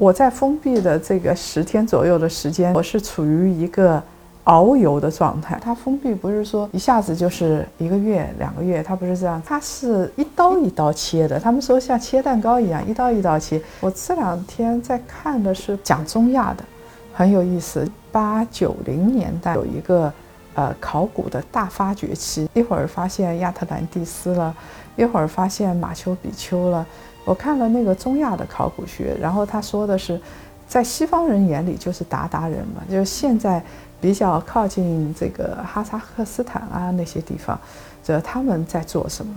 我在封闭的这个十天左右的时间，我是处于一个遨游的状态。它封闭不是说一下子就是一个月、两个月，它不是这样，它是一刀一刀切的。他们说像切蛋糕一样，一刀一刀切。我这两天在看的是讲中亚的，很有意思。八九零年代有一个呃考古的大发掘期，一会儿发现亚特兰蒂斯了，一会儿发现马丘比丘了。我看了那个中亚的考古学，然后他说的是，在西方人眼里就是鞑靼人嘛，就是现在比较靠近这个哈萨克斯坦啊那些地方，这他们在做什么？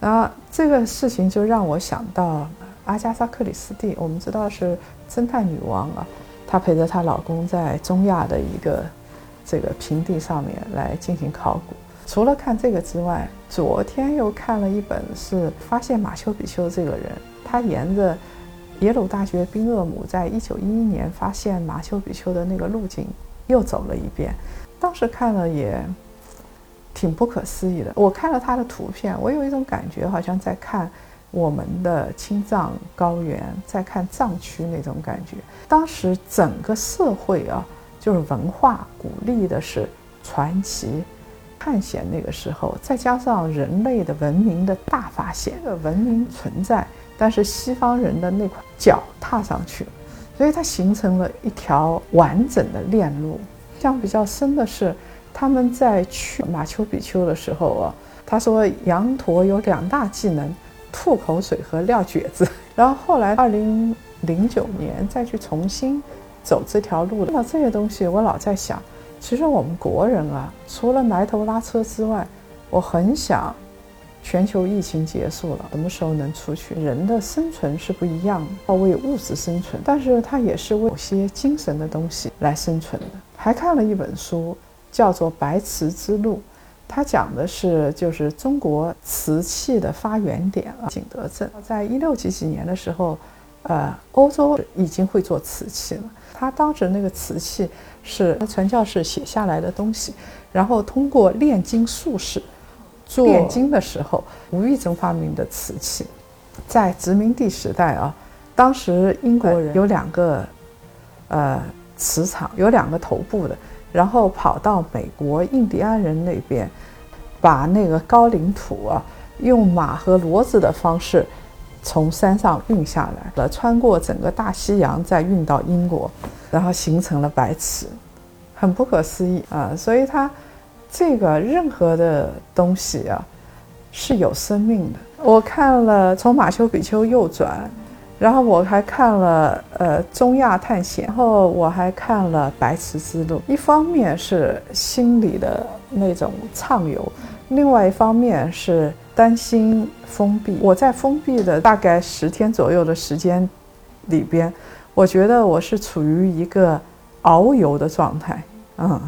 然后这个事情就让我想到阿加莎·克里斯蒂，我们知道是侦探女王啊，她陪着她老公在中亚的一个这个平地上面来进行考古。除了看这个之外，昨天又看了一本，是发现马丘比丘这个人，他沿着耶鲁大学宾厄姆在一九一一年发现马丘比丘的那个路径又走了一遍。当时看了也挺不可思议的。我看了他的图片，我有一种感觉，好像在看我们的青藏高原，在看藏区那种感觉。当时整个社会啊，就是文化鼓励的是传奇。探险那个时候，再加上人类的文明的大发现，这个文明存在，但是西方人的那块脚踏上去了，所以它形成了一条完整的链路。印象比较深的是，他们在去马丘比丘的时候啊，他说羊驼有两大技能：吐口水和撂蹶子。然后后来二零零九年再去重新走这条路，看到这些东西，我老在想。其实我们国人啊，除了埋头拉车之外，我很想全球疫情结束了，什么时候能出去？人的生存是不一样的，要为物质生存，但是它也是为某些精神的东西来生存的。还看了一本书，叫做《白瓷之路》，它讲的是就是中国瓷器的发源点啊，景德镇，在一六几几年的时候。呃，欧洲已经会做瓷器了。他当时那个瓷器是传教士写下来的东西，然后通过炼金术士做炼金的时候，无意中发明的瓷器。在殖民地时代啊，当时英国人有两个呃瓷厂，有两个头部的，然后跑到美国印第安人那边，把那个高岭土啊，用马和骡子的方式。从山上运下来了，穿过整个大西洋，再运到英国，然后形成了白瓷，很不可思议啊！所以它这个任何的东西啊是有生命的。我看了从马丘比丘右转，然后我还看了呃中亚探险，然后我还看了白瓷之路。一方面是心里的那种畅游，另外一方面是。担心封闭，我在封闭的大概十天左右的时间里边，我觉得我是处于一个遨游的状态，嗯。